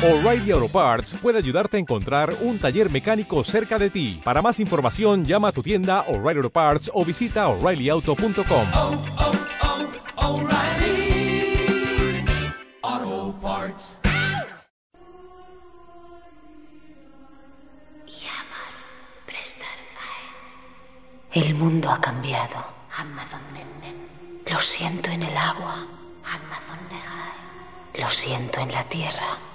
O'Reilly Auto Parts puede ayudarte a encontrar un taller mecánico cerca de ti. Para más información, llama a tu tienda O'Reilly Auto Parts o visita oreillyauto.com. oh, oh, Parts. El mundo ha cambiado. Lo siento en el agua. Lo siento en la tierra.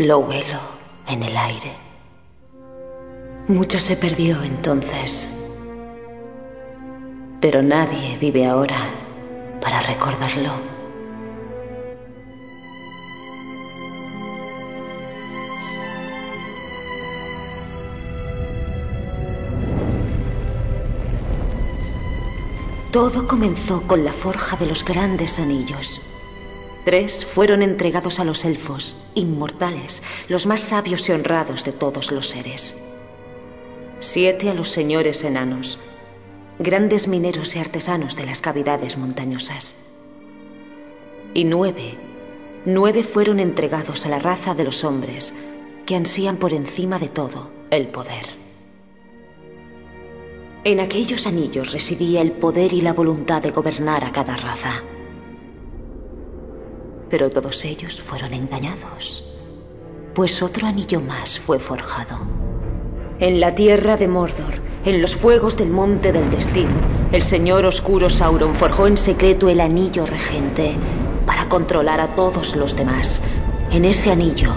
Lo huelo en el aire. Mucho se perdió entonces. Pero nadie vive ahora para recordarlo. Todo comenzó con la forja de los grandes anillos. Tres fueron entregados a los elfos, inmortales, los más sabios y honrados de todos los seres. Siete a los señores enanos, grandes mineros y artesanos de las cavidades montañosas. Y nueve, nueve fueron entregados a la raza de los hombres, que ansían por encima de todo el poder. En aquellos anillos residía el poder y la voluntad de gobernar a cada raza. Pero todos ellos fueron engañados, pues otro anillo más fue forjado. En la tierra de Mordor, en los fuegos del monte del destino, el señor oscuro Sauron forjó en secreto el anillo regente para controlar a todos los demás. En ese anillo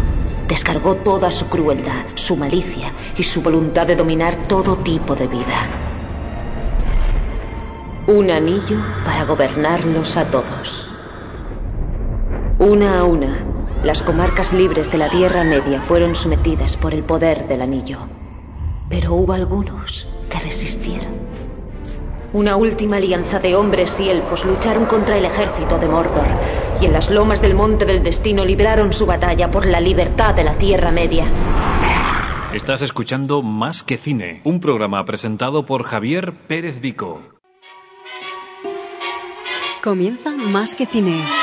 descargó toda su crueldad, su malicia y su voluntad de dominar todo tipo de vida. Un anillo para gobernarlos a todos. Una a una, las comarcas libres de la Tierra Media fueron sometidas por el poder del anillo. Pero hubo algunos que resistieron. Una última alianza de hombres y elfos lucharon contra el ejército de Mordor y en las lomas del Monte del Destino libraron su batalla por la libertad de la Tierra Media. Estás escuchando Más que Cine, un programa presentado por Javier Pérez Vico. Comienza Más que Cine.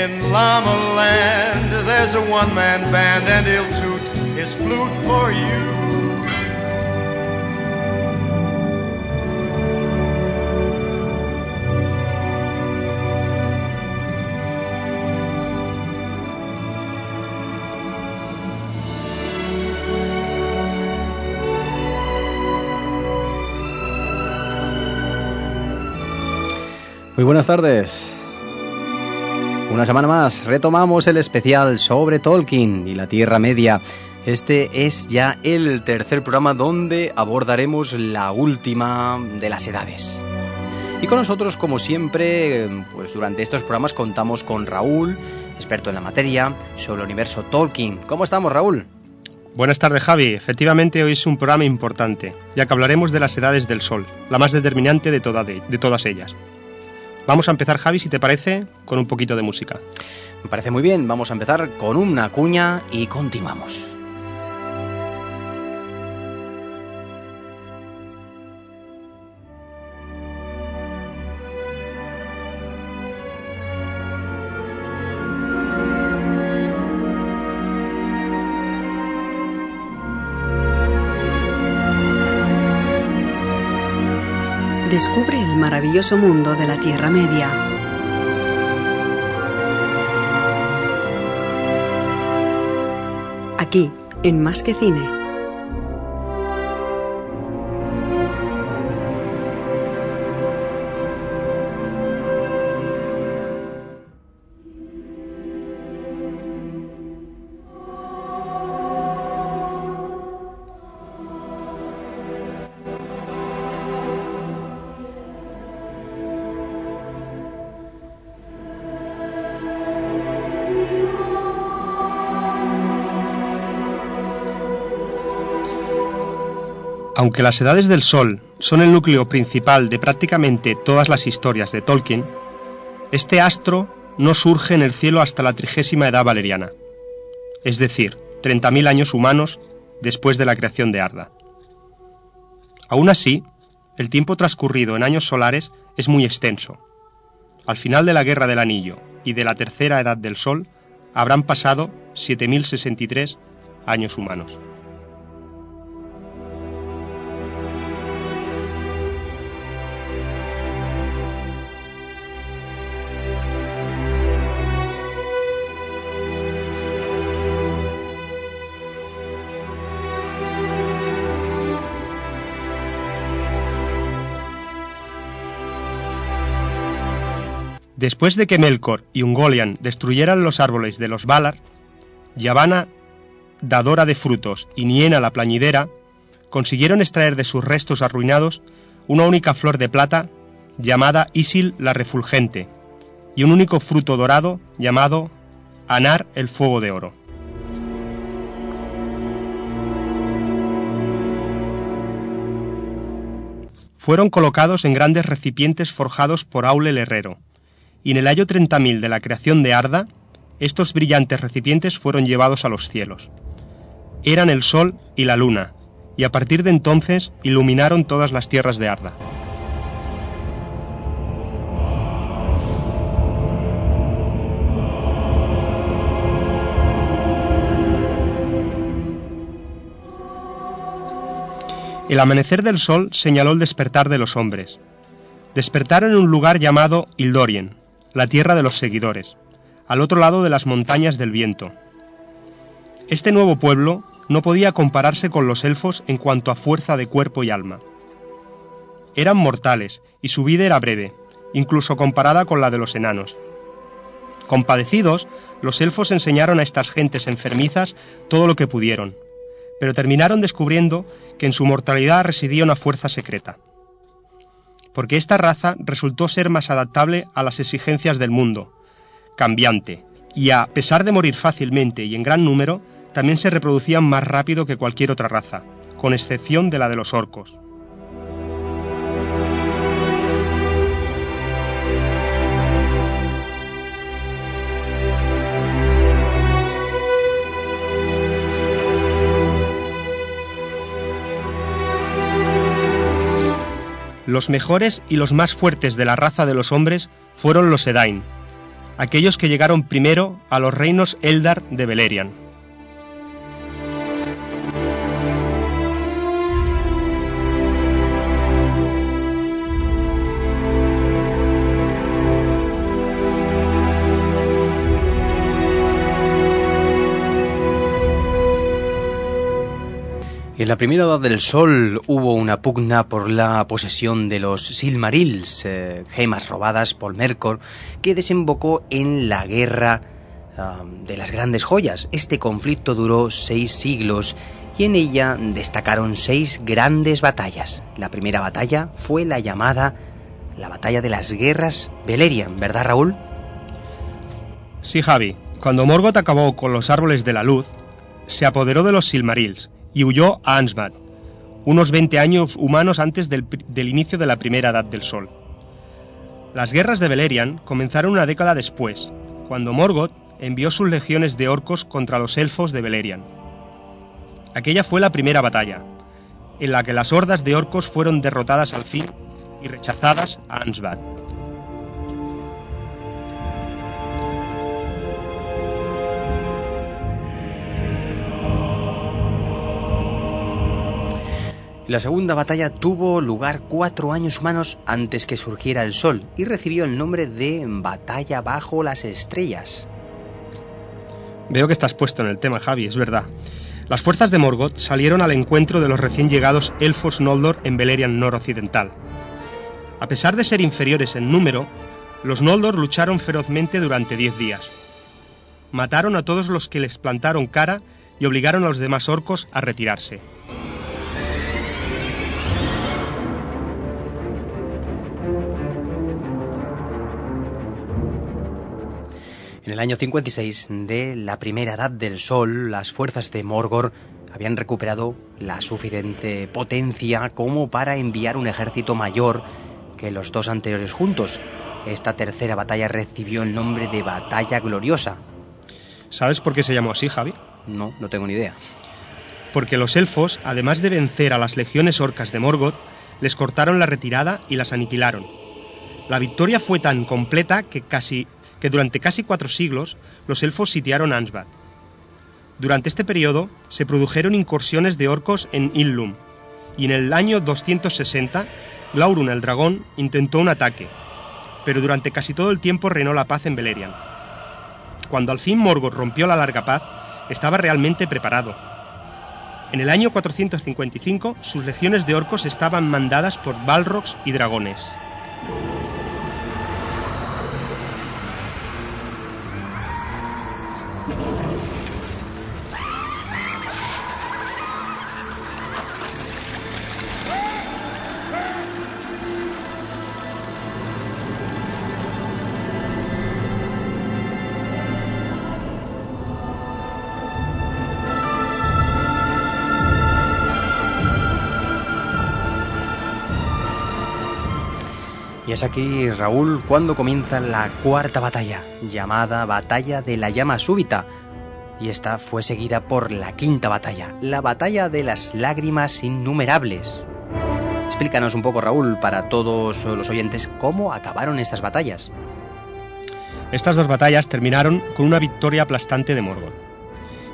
In Llama Land, there's a one man band, and he'll toot his flute for you. Muy buenas tardes. Una semana más retomamos el especial sobre Tolkien y la Tierra Media. Este es ya el tercer programa donde abordaremos la última de las edades. Y con nosotros, como siempre, pues durante estos programas contamos con Raúl, experto en la materia, sobre el universo Tolkien. ¿Cómo estamos, Raúl? Buenas tardes, Javi. Efectivamente, hoy es un programa importante, ya que hablaremos de las edades del Sol, la más determinante de, toda de, de todas ellas. Vamos a empezar, Javi, si te parece, con un poquito de música. Me parece muy bien. Vamos a empezar con una cuña y continuamos. Descubre maravilloso mundo de la Tierra Media. Aquí, en Más que Cine. Aunque las edades del Sol son el núcleo principal de prácticamente todas las historias de Tolkien, este astro no surge en el cielo hasta la trigésima edad valeriana, es decir, 30.000 años humanos después de la creación de Arda. Aún así, el tiempo transcurrido en años solares es muy extenso. Al final de la Guerra del Anillo y de la Tercera Edad del Sol habrán pasado 7.063 años humanos. Después de que Melkor y Ungoliant destruyeran los árboles de los Valar, Yavanna, dadora de frutos, y Niena la plañidera, consiguieron extraer de sus restos arruinados una única flor de plata llamada Isil la refulgente y un único fruto dorado llamado Anar el fuego de oro. Fueron colocados en grandes recipientes forjados por Aule el herrero, y en el año 30.000 de la creación de Arda, estos brillantes recipientes fueron llevados a los cielos. Eran el sol y la luna, y a partir de entonces iluminaron todas las tierras de Arda. El amanecer del sol señaló el despertar de los hombres. Despertaron en un lugar llamado Ildorien, la tierra de los seguidores, al otro lado de las montañas del viento. Este nuevo pueblo no podía compararse con los elfos en cuanto a fuerza de cuerpo y alma. Eran mortales y su vida era breve, incluso comparada con la de los enanos. Compadecidos, los elfos enseñaron a estas gentes enfermizas todo lo que pudieron, pero terminaron descubriendo que en su mortalidad residía una fuerza secreta porque esta raza resultó ser más adaptable a las exigencias del mundo, cambiante, y a pesar de morir fácilmente y en gran número, también se reproducían más rápido que cualquier otra raza, con excepción de la de los orcos. Los mejores y los más fuertes de la raza de los hombres fueron los Edain, aquellos que llegaron primero a los reinos Eldar de Beleriand. En la primera edad del Sol hubo una pugna por la posesión de los Silmarils, eh, gemas robadas por Mercor, que desembocó en la guerra de las grandes joyas. Este conflicto duró seis siglos y en ella destacaron seis grandes batallas. La primera batalla fue la llamada la batalla de las guerras Beleriand, ¿verdad Raúl? Sí, Javi. Cuando Morgoth acabó con los árboles de la luz, se apoderó de los Silmarils y huyó a Ansbad, unos 20 años humanos antes del, del, inicio de la primera Edad del Sol. Las guerras de Beleriand comenzaron una década después, cuando Morgoth envió sus legiones de orcos contra los elfos de Beleriand. Aquella fue la primera batalla, en la que las hordas de orcos fueron derrotadas al fin y rechazadas a Ansbad. La segunda batalla tuvo lugar cuatro años humanos antes que surgiera el sol y recibió el nombre de Batalla bajo las estrellas. Veo que estás puesto en el tema, Javi, es verdad. Las fuerzas de Morgoth salieron al encuentro de los recién llegados elfos Noldor en Beleriand noroccidental. A pesar de ser inferiores en número, los Noldor lucharon ferozmente durante diez días. Mataron a todos los que les plantaron cara y obligaron a los demás orcos a retirarse. En el año 56 de la primera edad del Sol, las fuerzas de Morgor habían recuperado la suficiente potencia como para enviar un ejército mayor que los dos anteriores juntos. Esta tercera batalla recibió el nombre de Batalla Gloriosa. ¿Sabes por qué se llamó así, Javi? No, no tengo ni idea. Porque los elfos, además de vencer a las legiones orcas de Morgoth, les cortaron la retirada y las aniquilaron. La victoria fue tan completa que, casi, que durante casi cuatro siglos los elfos sitiaron Ansbad. Durante este periodo se produjeron incursiones de orcos en Illum, y en el año 260 Glaurung el dragón intentó un ataque, pero durante casi todo el tiempo reinó la paz en Beleriand. Cuando al fin Morgoth rompió la larga paz, estaba realmente preparado. En el año 455 sus legiones de orcos estaban mandadas por balrogs y dragones. Y es aquí, Raúl, cuando comienza la cuarta batalla, llamada Batalla de la Llama Súbita. Y esta fue seguida por la quinta batalla, la Batalla de las Lágrimas Innumerables. Explícanos un poco, Raúl, para todos los oyentes, cómo acabaron estas batallas. Estas dos batallas terminaron con una victoria aplastante de Morgoth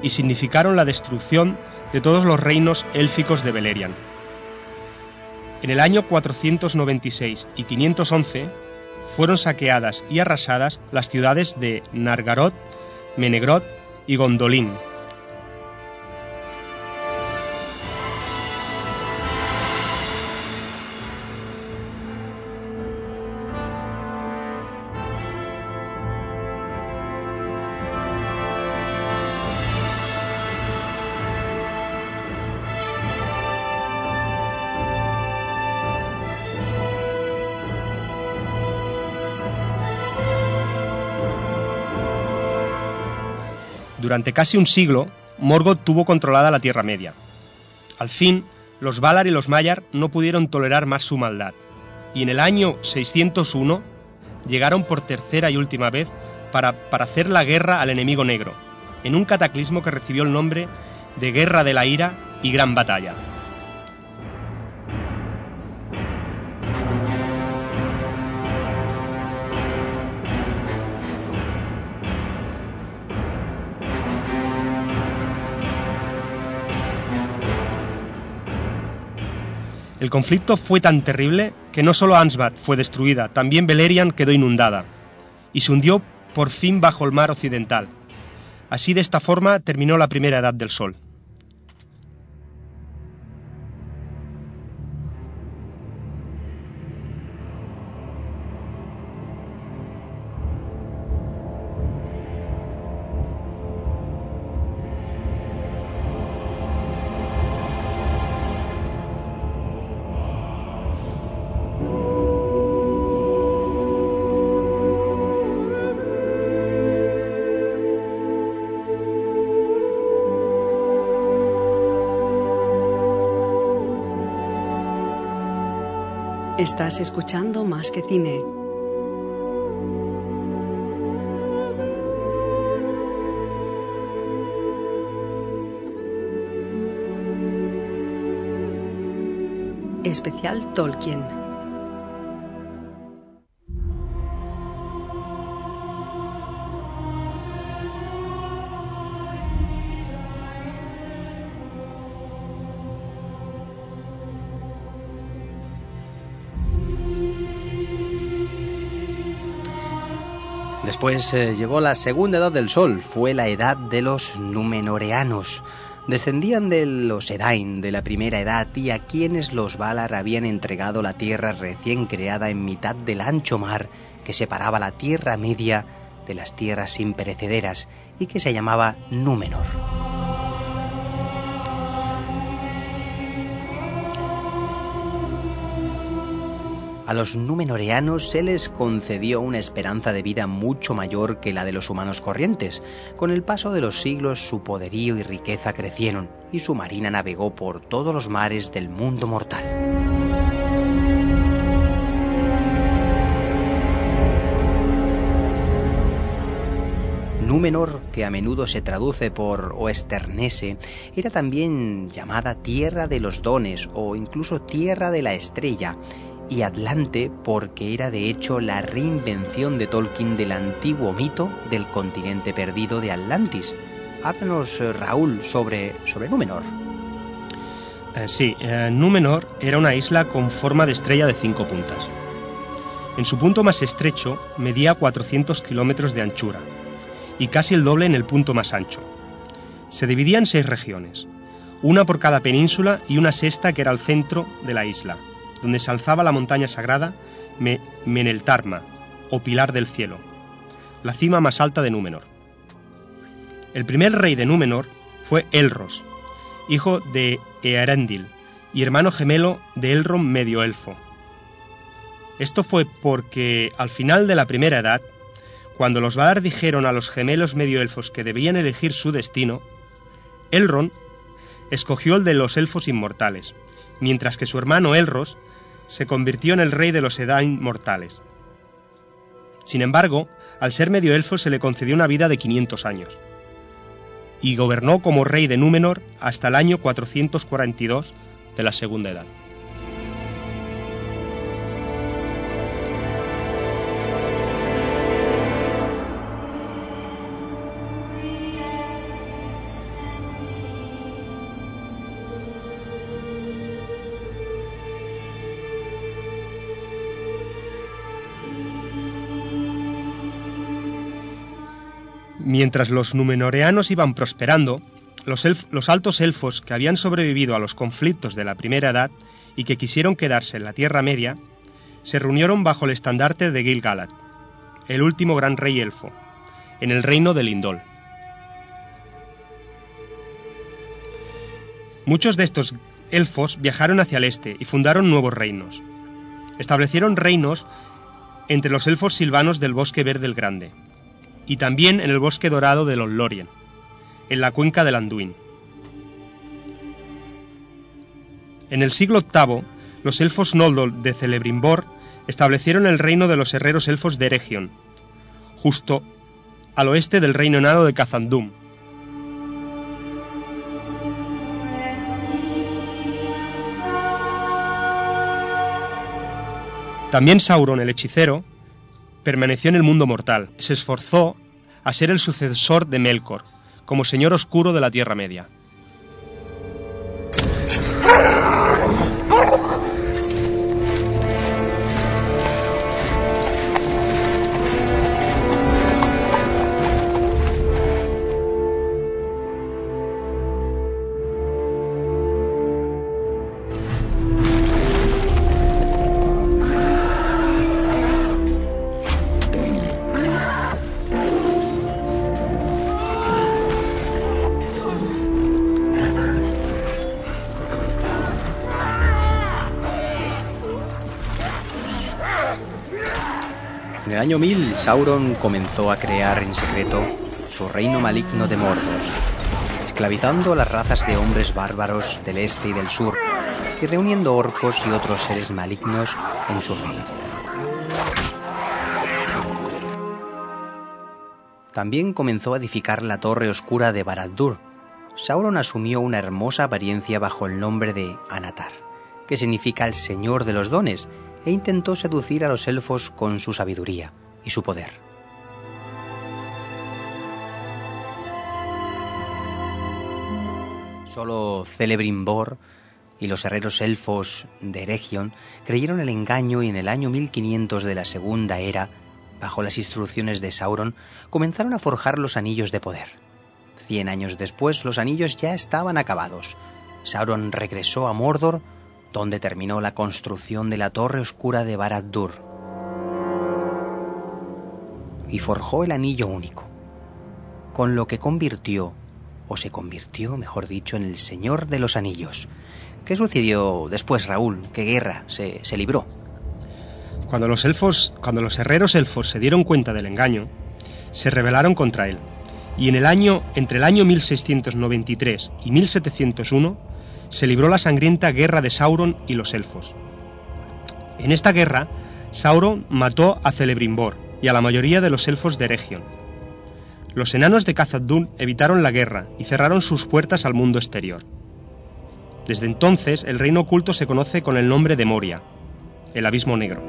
y significaron la destrucción de todos los reinos élficos de Beleriand. En el año 496 y 511 fueron saqueadas y arrasadas las ciudades de Nargarot, Menegrot y Gondolin. Durante casi un siglo, Morgoth tuvo controlada la Tierra Media. Al fin, los Valar y los Maiar no pudieron tolerar más su maldad, y en el año 601 llegaron por tercera y última vez para, para hacer la guerra al enemigo negro, en un cataclismo que recibió el nombre de Guerra de la Ira y Gran Batalla. El conflicto fue tan terrible que no solo Ansbad fue destruida, también Beleriand quedó inundada y se hundió por fin bajo el mar occidental. Así de esta forma terminó la primera edad del Sol. Estás escuchando Más que Cine. Especial Tolkien. Después eh, llegó la segunda edad del sol, fue la edad de los Númenoreanos. Descendían de los Edain de la primera edad y a quienes los Valar habían entregado la tierra recién creada en mitad del ancho mar que separaba la Tierra Media de las tierras imperecederas y que se llamaba Númenor. A los númenoreanos se les concedió una esperanza de vida mucho mayor que la de los humanos corrientes. Con el paso de los siglos su poderío y riqueza crecieron y su marina navegó por todos los mares del mundo mortal. Númenor, que a menudo se traduce por Oesternese, era también llamada Tierra de los Dones o incluso Tierra de la Estrella, y Atlante porque era de hecho la reinvención de Tolkien del antiguo mito del continente perdido de Atlantis. Háblanos, eh, Raúl, sobre, sobre Númenor. Eh, sí, eh, Númenor era una isla con forma de estrella de cinco puntas. En su punto más estrecho medía 400 kilómetros de anchura y casi el doble en el punto más ancho. Se dividía en seis regiones, una por cada península y una sexta que era el centro de la isla, donde se alzaba la montaña sagrada Me- Meneltarma, o Pilar del Cielo, la cima más alta de Númenor. El primer rey de Númenor fue Elros, hijo de Earendil y hermano gemelo de Elrond medio elfo. Esto fue porque al final de la primera edad, cuando los Valar dijeron a los gemelos medio elfos que debían elegir su destino, Elrond escogió el de los elfos inmortales, mientras que su hermano Elros se convirtió en el rey de los Edain mortales. Sin embargo, al ser medio elfo se le concedió una vida de 500 años, y gobernó como rey de Númenor hasta el año 442 de la Segunda Edad. Mientras los numenoreanos iban prosperando, los, los altos elfos que habían sobrevivido a los conflictos de la Primera Edad y que quisieron quedarse en la Tierra Media, se reunieron bajo el estandarte de Gil-galad, el último gran rey elfo, en el reino de Lindol. Muchos de estos elfos viajaron hacia el este y fundaron nuevos reinos. Establecieron reinos entre los elfos silvanos del Bosque Verde el Grande, y también en el Bosque Dorado de los Lorien, en la cuenca del Anduin. En el siglo VIII, los elfos Noldor de Celebrimbor establecieron el reino de los herreros elfos de Eregion, justo al oeste del reino enano de Khazad-dûm. También Sauron el hechicero permaneció en el mundo mortal. Se esforzó a ser el sucesor de Melkor, como señor oscuro de la Tierra Media. Año 1000, Sauron comenzó a crear en secreto su reino maligno de Mordor, esclavizando a las razas de hombres bárbaros del este y del sur y reuniendo orcos y otros seres malignos en su reino. También comenzó a edificar la torre oscura de Barad-dûr. Sauron asumió una hermosa apariencia bajo el nombre de Anatar, que significa el Señor de los Dones, e intentó seducir a los elfos con su sabiduría y su poder. Solo Celebrimbor y los herreros elfos de Eregion creyeron el engaño y en el año 1500 de la Segunda Era, bajo las instrucciones de Sauron, comenzaron a forjar los anillos de poder. Cien años después los anillos ya estaban acabados. Sauron regresó a Mordor, donde terminó la construcción de la Torre Oscura de Barad-dûr y forjó el anillo único, con lo que convirtió, o se convirtió, mejor dicho, en el Señor de los Anillos. ¿Qué sucedió después, Raúl? ¿Qué guerra se, se libró? Cuando los elfos, cuando los herreros elfos se dieron cuenta del engaño, se rebelaron contra él. Y en el año entre el año 1693 y 1701 se libró la sangrienta guerra de Sauron y los elfos. En esta guerra, Sauron mató a Celebrimbor y a la mayoría de los elfos de Eregion. Los enanos de Khazad-dûm evitaron la guerra y cerraron sus puertas al mundo exterior. Desde entonces, el reino oculto se conoce con el nombre de Moria, el abismo negro.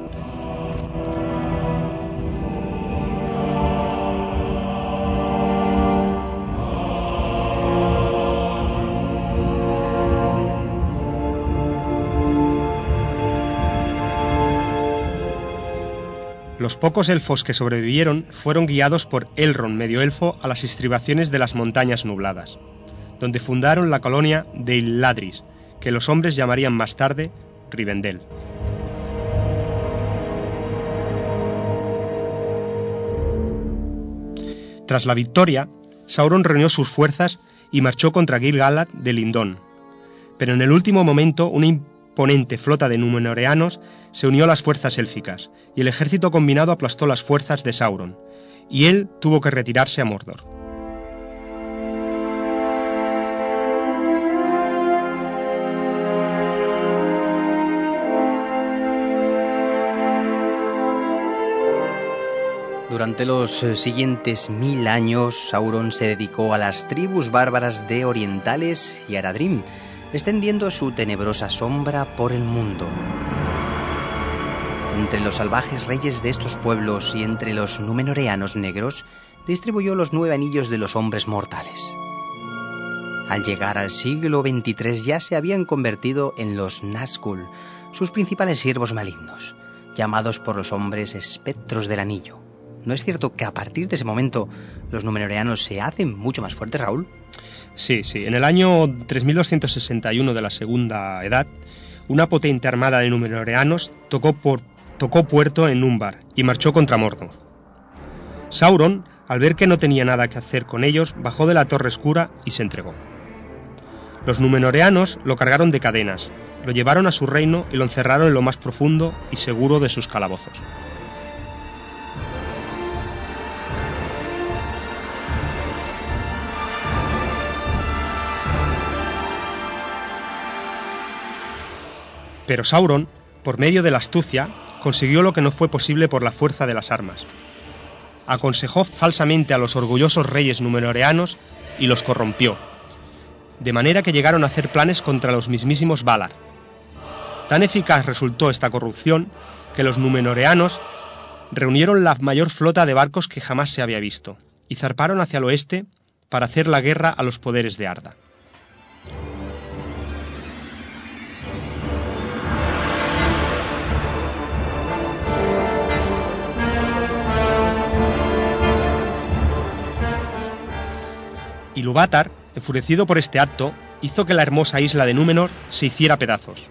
Los pocos elfos que sobrevivieron fueron guiados por Elrond, medio elfo, a las estribaciones de las montañas nubladas, donde fundaron la colonia de Illadris, que los hombres llamarían más tarde Rivendell. Tras la victoria, Sauron reunió sus fuerzas y marchó contra Gil-galad de Lindón. Pero en el último momento, una imponente flota de Númenoreanos se unió a las fuerzas élficas, y el ejército combinado aplastó las fuerzas de Sauron, y él tuvo que retirarse a Mordor. Durante los eh, siguientes mil años, Sauron se dedicó a las tribus bárbaras de Orientales y Aradrim, extendiendo su tenebrosa sombra por el mundo. Entre los salvajes reyes de estos pueblos y entre los numenoreanos negros, distribuyó los nueve anillos de los hombres mortales. Al llegar al siglo XXIII ya se habían convertido en los Nazgûl, sus principales siervos malignos, llamados por los hombres espectros del anillo. ¿No es cierto que a partir de ese momento los numenoreanos se hacen mucho más fuertes, Raúl? Sí, sí. En el año 3261 de la Segunda Edad, una potente armada de numenoreanos tocó, puerto en Númbar y marchó contra Mordor. Sauron, al ver que no tenía nada que hacer con ellos, bajó de la Torre Oscura y se entregó. Los numenoreanos lo cargaron de cadenas, lo llevaron a su reino y lo encerraron en lo más profundo y seguro de sus calabozos. Pero Sauron, por medio de la astucia, consiguió lo que no fue posible por la fuerza de las armas. Aconsejó falsamente a los orgullosos reyes numenoreanos y los corrompió, de manera que llegaron a hacer planes contra los mismísimos Valar. Tan eficaz resultó esta corrupción que los numenoreanos reunieron la mayor flota de barcos que jamás se había visto y zarparon hacia el oeste para hacer la guerra a los poderes de Arda. Ilúvatar, enfurecido por este acto, hizo que la hermosa isla de Númenor se hiciera pedazos.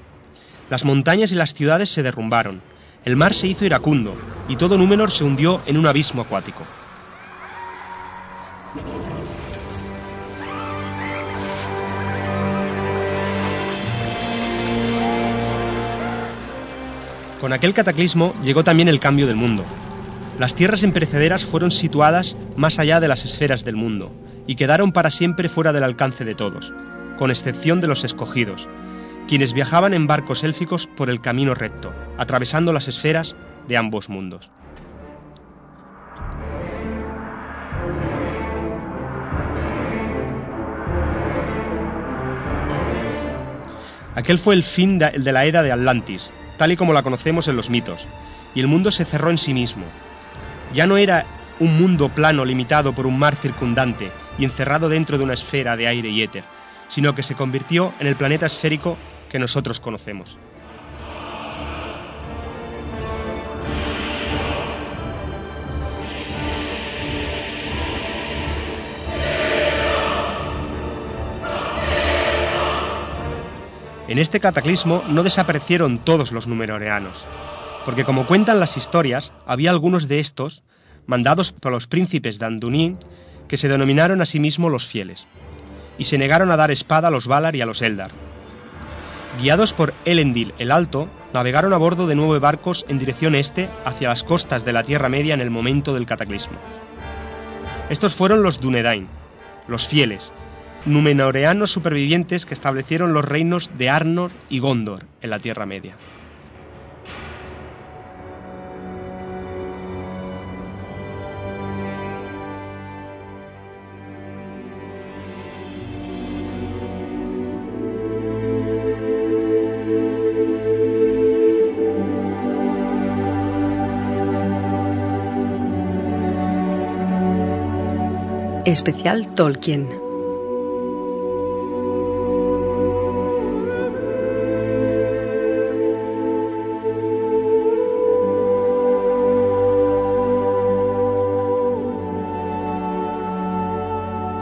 Las montañas y las ciudades se derrumbaron, el mar se hizo iracundo y todo Númenor se hundió en un abismo acuático. Con aquel cataclismo llegó también el cambio del mundo. Las tierras imperecederas fueron situadas más allá de las esferas del mundo y quedaron para siempre fuera del alcance de todos, con excepción de los escogidos, quienes viajaban en barcos élficos por el camino recto, atravesando las esferas de ambos mundos. Aquel fue el fin de, la era de Atlantis, tal y como la conocemos en los mitos, y el mundo se cerró en sí mismo. Ya no era un mundo plano limitado por un mar circundante y encerrado dentro de una esfera de aire y éter, sino que se convirtió en el planeta esférico que nosotros conocemos. En este cataclismo no desaparecieron todos los numenoreanos, porque como cuentan las historias, había algunos de estos, mandados por los príncipes de Andunin, que se denominaron a sí mismos los fieles, y se negaron a dar espada a los Valar y a los Eldar. Guiados por Elendil el Alto, navegaron a bordo de nueve barcos en dirección este hacia las costas de la Tierra Media en el momento del cataclismo. Estos fueron los Dunedain, los fieles, numenoreanos supervivientes que establecieron los reinos de Arnor y Gondor en la Tierra Media. Especial Tolkien.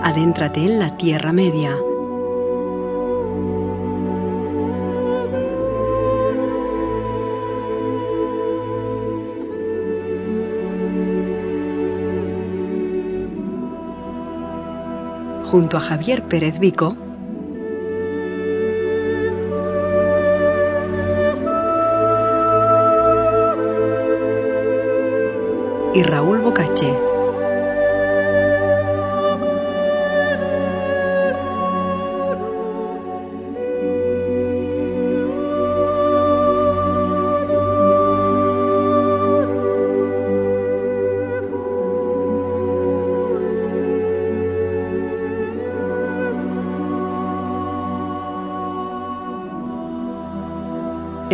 Adéntrate en la Tierra Media. Junto a Javier Pérez Vico, y Raúl Bocache.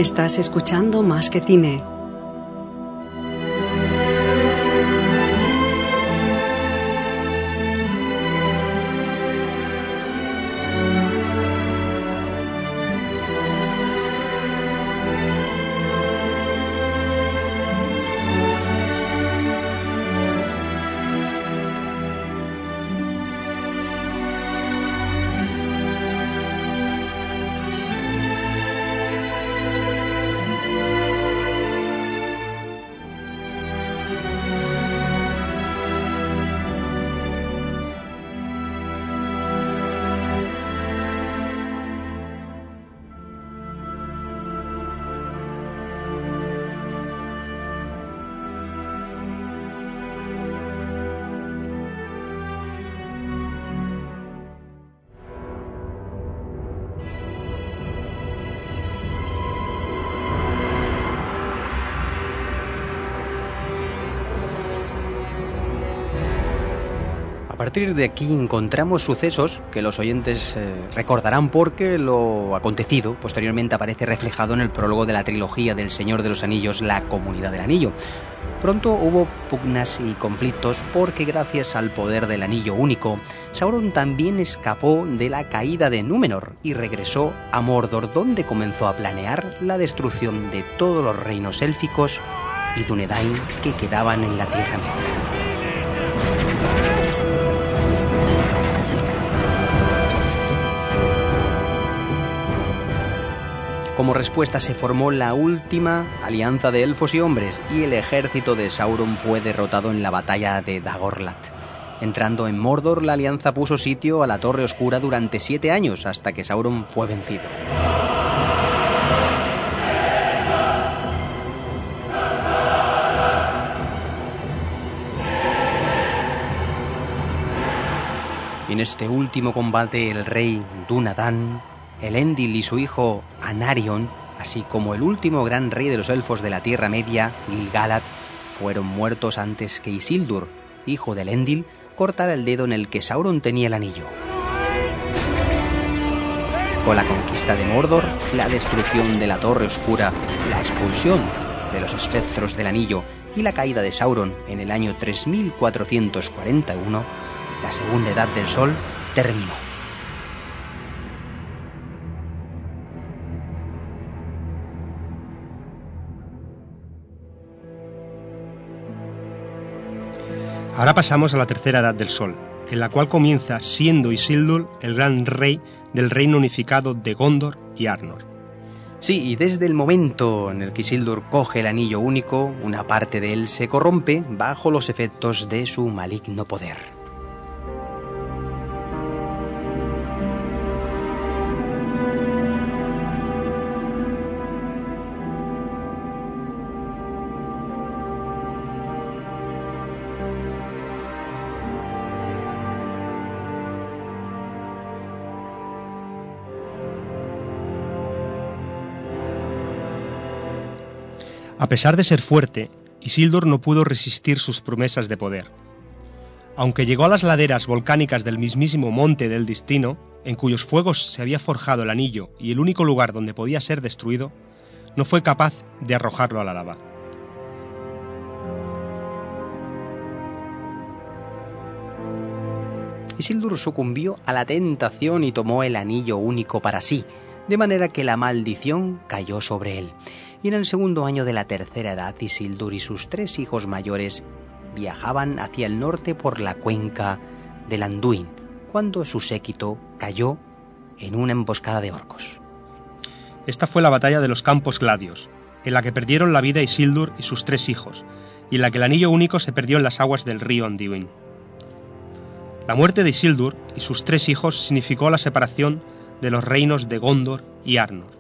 Estás escuchando Más que Cine. Partir de aquí encontramos sucesos que los oyentes eh, recordarán porque lo acontecido posteriormente aparece reflejado en el prólogo de la trilogía del Señor de los Anillos, La Comunidad del Anillo. Pronto hubo pugnas y conflictos porque gracias al poder del Anillo Único, Sauron también escapó de la caída de Númenor y regresó a Mordor donde comenzó a planear la destrucción de todos los reinos élficos y Dunedain que quedaban en la Tierra Media. Como respuesta se formó la última alianza de elfos y hombres y el ejército de Sauron fue derrotado en la batalla de Dagorlat. Entrando en Mordor, la alianza puso sitio a la Torre Oscura durante siete años hasta que Sauron fue vencido. En este último combate el rey Dunadan, Elendil y su hijo Anarion, así como el último gran rey de los elfos de la Tierra Media, Gil-galad, fueron muertos antes que Isildur, hijo de Elendil, cortara el dedo en el que Sauron tenía el anillo. Con la conquista de Mordor, la destrucción de la Torre Oscura, la expulsión de los espectros del anillo y la caída de Sauron en el año 3441, la Segunda Edad del Sol terminó. Ahora pasamos a la tercera edad del Sol, en la cual comienza siendo Isildur el gran rey del reino unificado de Gondor y Arnor. Sí, y desde el momento en el que Isildur coge el anillo único, una parte de él se corrompe bajo los efectos de su maligno poder. A pesar de ser fuerte, Isildur no pudo resistir sus promesas de poder. Aunque llegó a las laderas volcánicas del mismísimo Monte del Destino, en cuyos fuegos se había forjado el anillo y el único lugar donde podía ser destruido, no fue capaz de arrojarlo a la lava. Isildur sucumbió a la tentación y tomó el anillo único para sí, de manera que la maldición cayó sobre él. Y en el segundo año de la tercera edad, Isildur y sus tres hijos mayores viajaban hacia el norte por la cuenca del Anduin, cuando su séquito cayó en una emboscada de orcos. Esta fue la batalla de los Campos Gladios, en la que perdieron la vida Isildur y sus tres hijos, y en la que el anillo único se perdió en las aguas del río Anduin. La muerte de Isildur y sus tres hijos significó la separación de los reinos de Gondor y Arnor.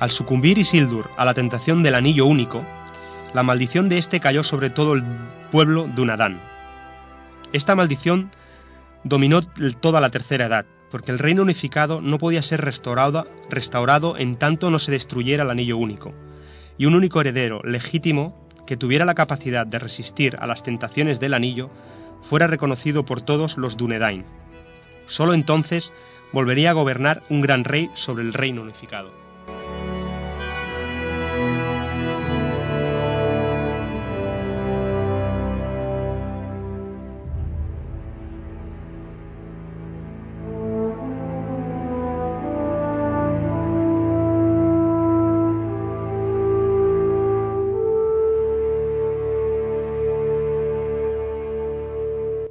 Al sucumbir Isildur a la tentación del anillo único, la maldición de este cayó sobre todo el pueblo de. Esta maldición dominó toda la tercera edad, porque el reino unificado no podía ser restaurado, restaurado en tanto no se destruyera el anillo único, y un único heredero legítimo que tuviera la capacidad de resistir a las tentaciones del anillo fuera reconocido por todos los Dunedain. Solo entonces volvería a gobernar un gran rey sobre el reino unificado.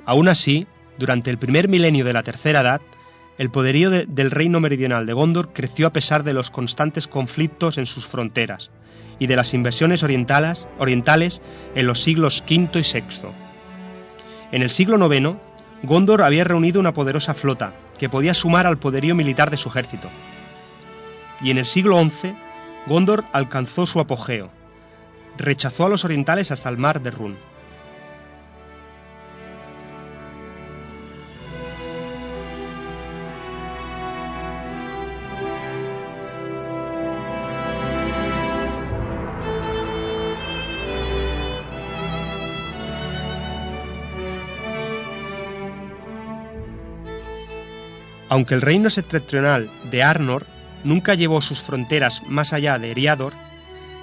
Aún así, durante el primer milenio de la Tercera Edad, el poderío de- del reino meridional de Gondor creció a pesar de los constantes conflictos en sus fronteras y de las inversiones orientales, orientales en los siglos V y VI. En el siglo IX, Gondor había reunido una poderosa flota que podía sumar al poderío militar de su ejército. Y en el siglo XI, Gondor alcanzó su apogeo. Rechazó a los orientales hasta el mar de Run. Aunque el reino septentrional de Arnor nunca llevó sus fronteras más allá de Eriador,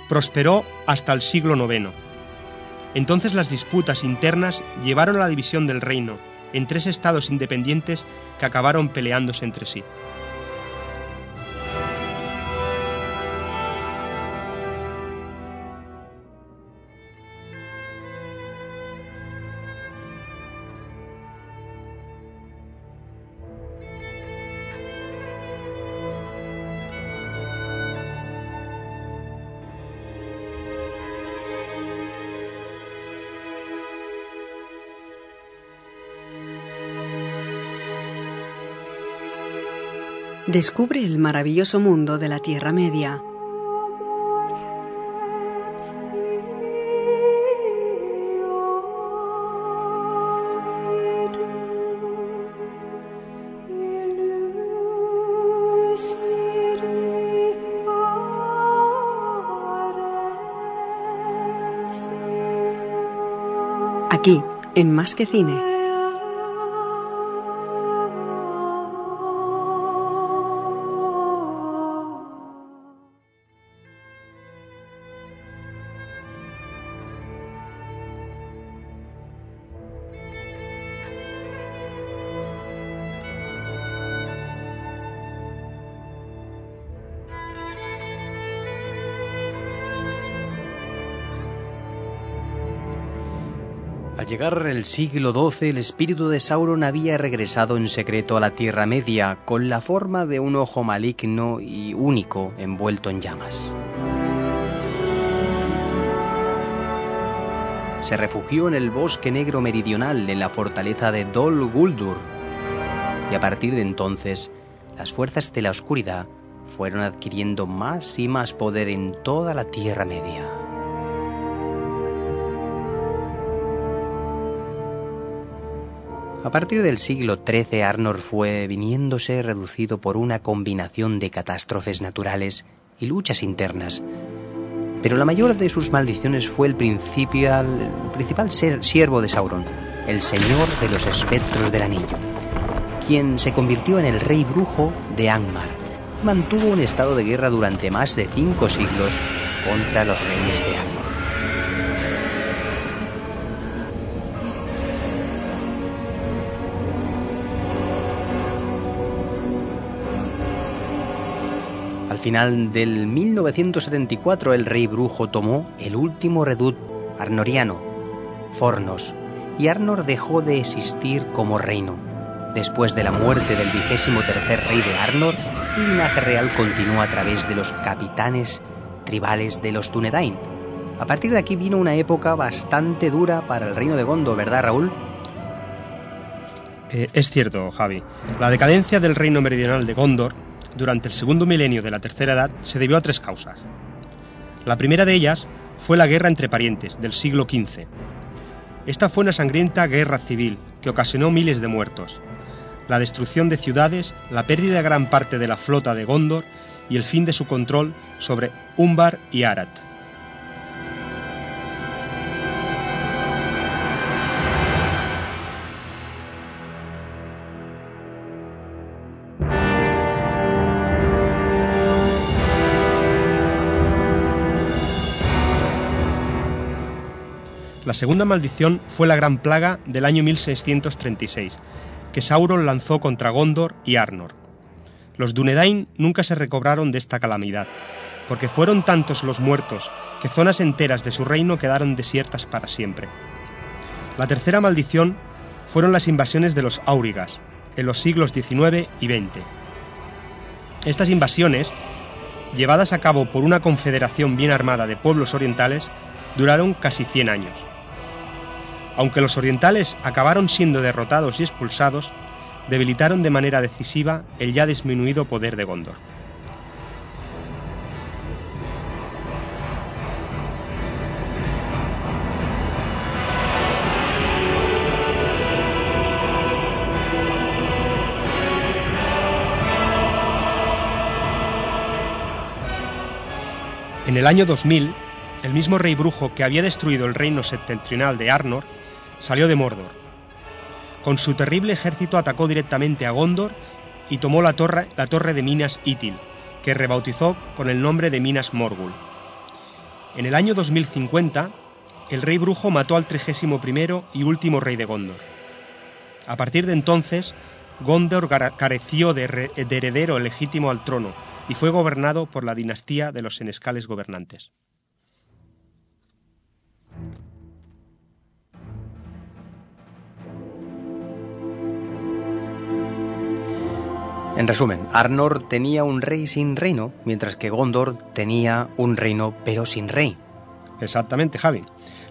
prosperó hasta el siglo IX. Entonces las disputas internas llevaron a la división del reino en tres estados independientes que acabaron peleándose entre sí. Descubre el maravilloso mundo de la Tierra Media. Aquí, en Más que Cine. Llegar el siglo XII, el espíritu de Sauron había regresado en secreto a la Tierra Media con la forma de un ojo maligno y único envuelto en llamas. se refugió en el bosque negro meridional de la fortaleza de Dol Guldur. Y a partir de entonces, las fuerzas de la oscuridad fueron adquiriendo más y más poder en toda la Tierra Media. A partir del siglo XIII, Arnor fue viniéndose reducido por una combinación de catástrofes naturales y luchas internas. Pero la mayor de sus maldiciones fue el principal, principal ser, siervo de Sauron, el señor de los espectros del anillo, quien se convirtió en el rey brujo de Angmar y mantuvo un estado de guerra durante más de cinco siglos contra los reyes de Angmar. Final del 1974 el rey brujo tomó el último redut arnoriano, Fornos, y Arnor dejó de existir como reino. Después de la muerte del vigésimo tercer rey de Arnor, el linaje real continuó a través de los capitanes tribales de los Dunedain. A partir de aquí vino una época bastante dura para el reino de Gondo, ¿verdad Raúl? Eh, es cierto, Javi. La decadencia del reino meridional de Gondor durante el segundo milenio de la Tercera Edad se debió a tres causas. La primera de ellas fue la guerra entre parientes del siglo XV. Esta fue una sangrienta guerra civil que ocasionó miles de muertos, la destrucción de ciudades, la pérdida de gran parte de la flota de Gondor y el fin de su control sobre Umbar y Arat. La segunda maldición fue la gran plaga del año 1636, que Sauron lanzó contra Gondor y Arnor. Los Dunedain nunca se recobraron de esta calamidad, porque fueron tantos los muertos que zonas enteras de su reino quedaron desiertas para siempre. La tercera maldición fueron las invasiones de los Aurigas, en los siglos XIX y XX. Estas invasiones, llevadas a cabo por una confederación bien armada de pueblos orientales, duraron casi 100 años. Aunque los orientales acabaron siendo derrotados y expulsados, debilitaron de manera decisiva el ya disminuido poder de Gondor. En el año 2000, el mismo rey brujo que había destruido el reino septentrional de Arnor salió de Mordor. Con su terrible ejército atacó directamente a Gondor y tomó la torre, la torre de Minas Itil, que rebautizó con el nombre de Minas Morgul. En el año 2050, el rey brujo mató al 31 y último rey de Gondor. A partir de entonces, Gondor careció de, de heredero legítimo al trono y fue gobernado por la dinastía de los senescales gobernantes. En resumen, Arnor tenía un rey sin reino, mientras que Gondor tenía un reino pero sin rey. Exactamente, Javi.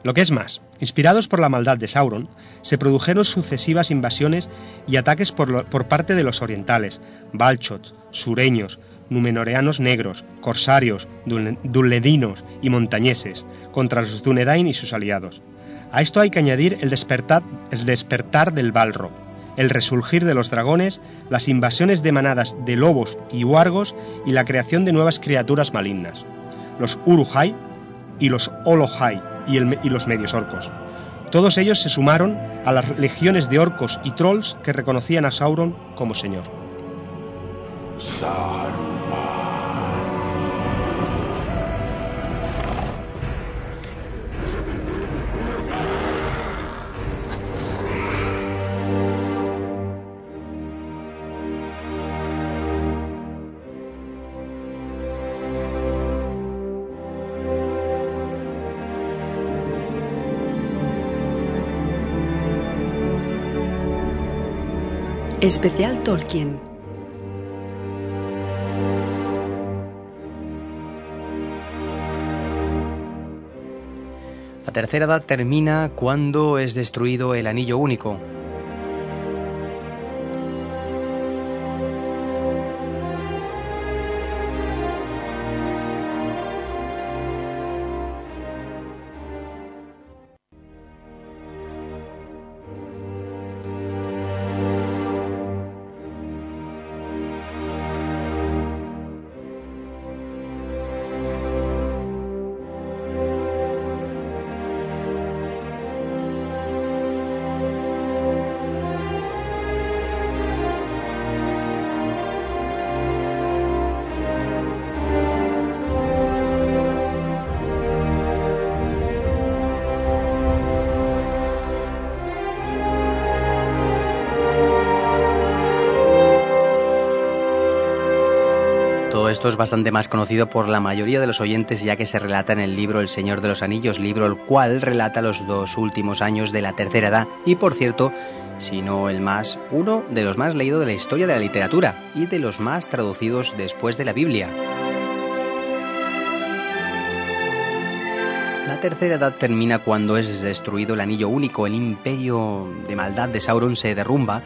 Lo que es más, inspirados por la maldad de Sauron, se produjeron sucesivas invasiones y ataques por, parte de los orientales, balchots, sureños, numenoreanos negros, corsarios, duledinos y montañeses, contra los Dunedain y sus aliados. A esto hay que añadir el despertar, el despertar del Balrog, el resurgir de los dragones, las invasiones de manadas de lobos y huargos y la creación de nuevas criaturas malignas, los Uruhai y los Olohai y, y los medios orcos. Todos ellos se sumaron a las legiones de orcos y trolls que reconocían a Sauron como señor. Especial Tolkien. La tercera edad termina cuando es destruido el anillo único. Esto es bastante más conocido por la mayoría de los oyentes ya que se relata en el libro El Señor de los Anillos, libro el cual relata los dos últimos años de la tercera edad y por cierto, si no el más, uno de los más leídos de la historia de la literatura y de los más traducidos después de la Biblia. La tercera edad termina cuando es destruido el anillo único, el imperio de maldad de Sauron se derrumba,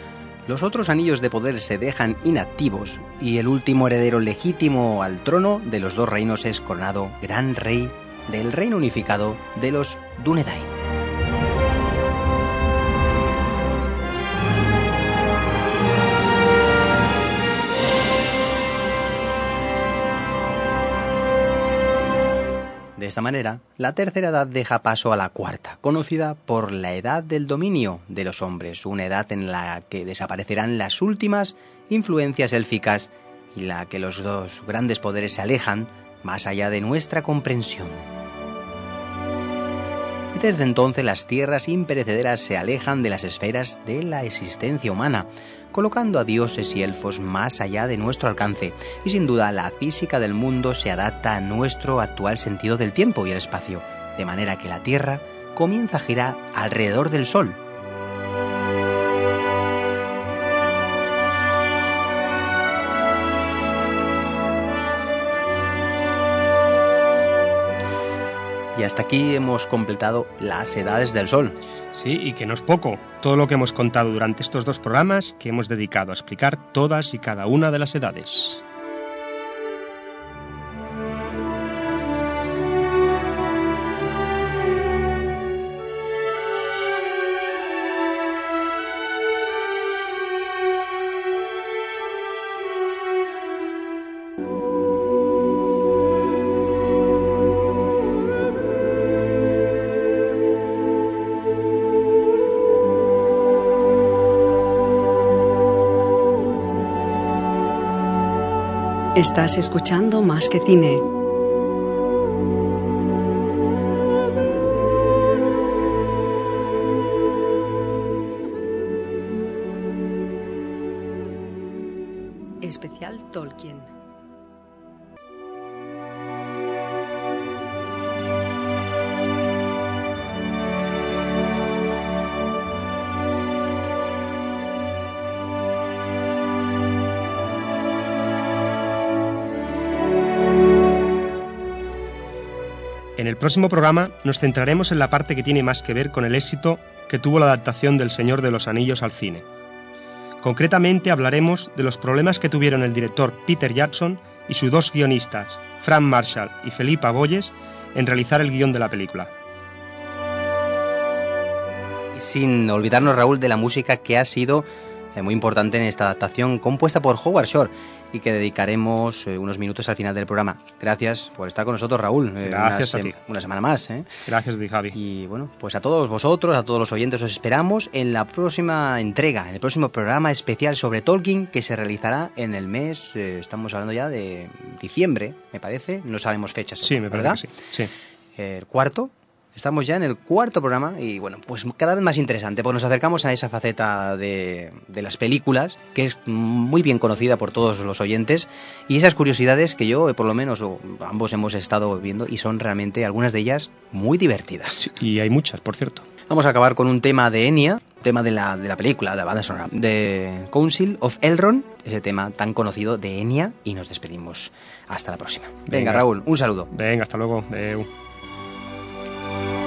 los otros anillos de poder se dejan inactivos y el último heredero legítimo al trono de los dos reinos es coronado gran rey del reino unificado de los Dúnedain. De esta manera, la tercera edad deja paso a la cuarta, conocida por la edad del dominio de los hombres, una edad en la que desaparecerán las últimas influencias élficas y la que los dos grandes poderes se alejan más allá de nuestra comprensión. Y desde entonces las tierras imperecederas se alejan de las esferas de la existencia humana, colocando a dioses y elfos más allá de nuestro alcance, y sin duda la física del mundo se adapta a nuestro actual sentido del tiempo y el espacio, de manera que la Tierra comienza a girar alrededor del Sol. Y hasta aquí hemos completado las edades del Sol. Sí, y que no es poco. Todo lo que hemos contado durante estos dos programas que hemos dedicado a explicar todas y cada una de las edades. Estás escuchando Más que Cine. El próximo programa nos centraremos en la parte que tiene más que ver con el éxito que tuvo la adaptación del Señor de los Anillos al cine. Concretamente hablaremos de los problemas que tuvieron el director Peter Jackson y sus dos guionistas, Frank Marshall y Felipe Boyes, en realizar el guion de la película. Sin olvidarnos, Raúl, de la música que ha sido muy importante en esta adaptación compuesta por Howard Shore y que dedicaremos eh, unos minutos al final del programa. Gracias por estar con nosotros, Raúl. Eh, Gracias una, a ti. una semana más. ¿eh? Gracias, Javi. Y bueno, pues a todos vosotros, a todos los oyentes, os esperamos en la próxima entrega, en el próximo programa especial sobre Tolkien que se realizará en el mes, eh, estamos hablando ya de diciembre, me parece, no sabemos fechas. Sí, me parece ¿verdad? que sí. sí. El cuarto. Estamos ya en el cuarto programa y bueno, pues cada vez más interesante, porque nos acercamos a esa faceta de, de las películas, que es muy bien conocida por todos los oyentes, y esas curiosidades que yo, por lo menos, o ambos hemos estado viendo y son realmente algunas de ellas muy divertidas. Sí, Y hay muchas, por cierto. Vamos a acabar con un tema de Enya, tema de la, de la película, de la banda sonora, de Council of Elrond, ese tema tan conocido de Enya, y nos despedimos. Hasta la próxima. Venga, Venga. Raúl, un saludo. Venga, hasta luego. Adeu. oh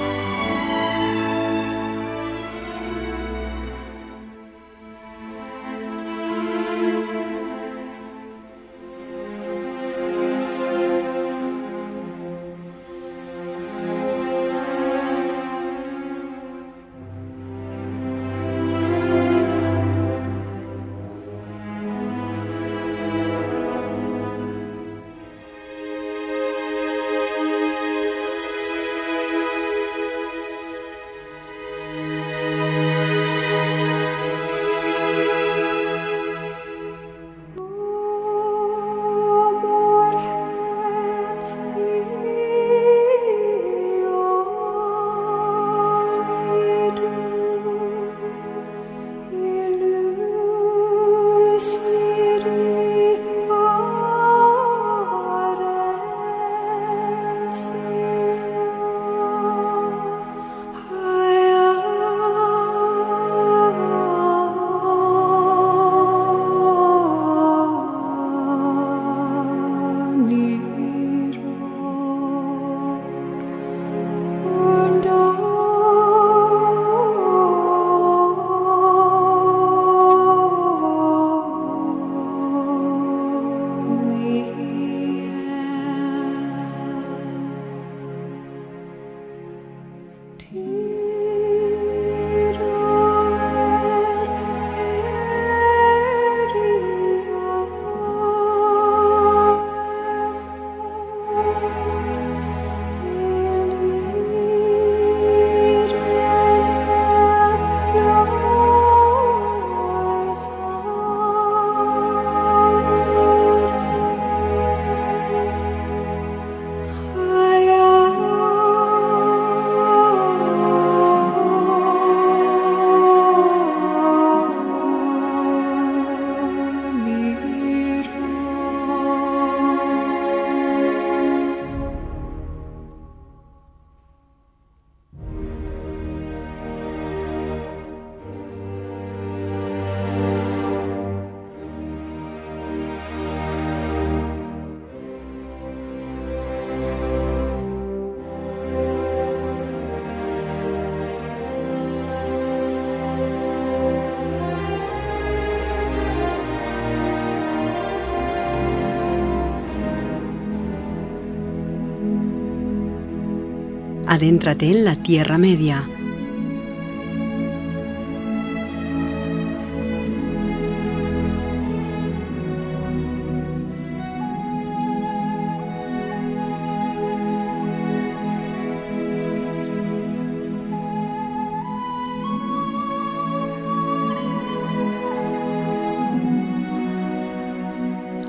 Adéntrate en la Tierra Media.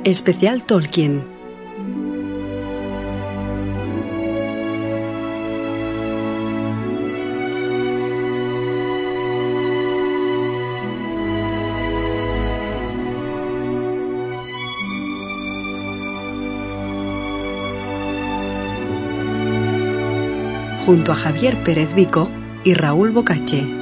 Especial Tolkien. Junto a Javier Pérez Vico y Raúl Bocache.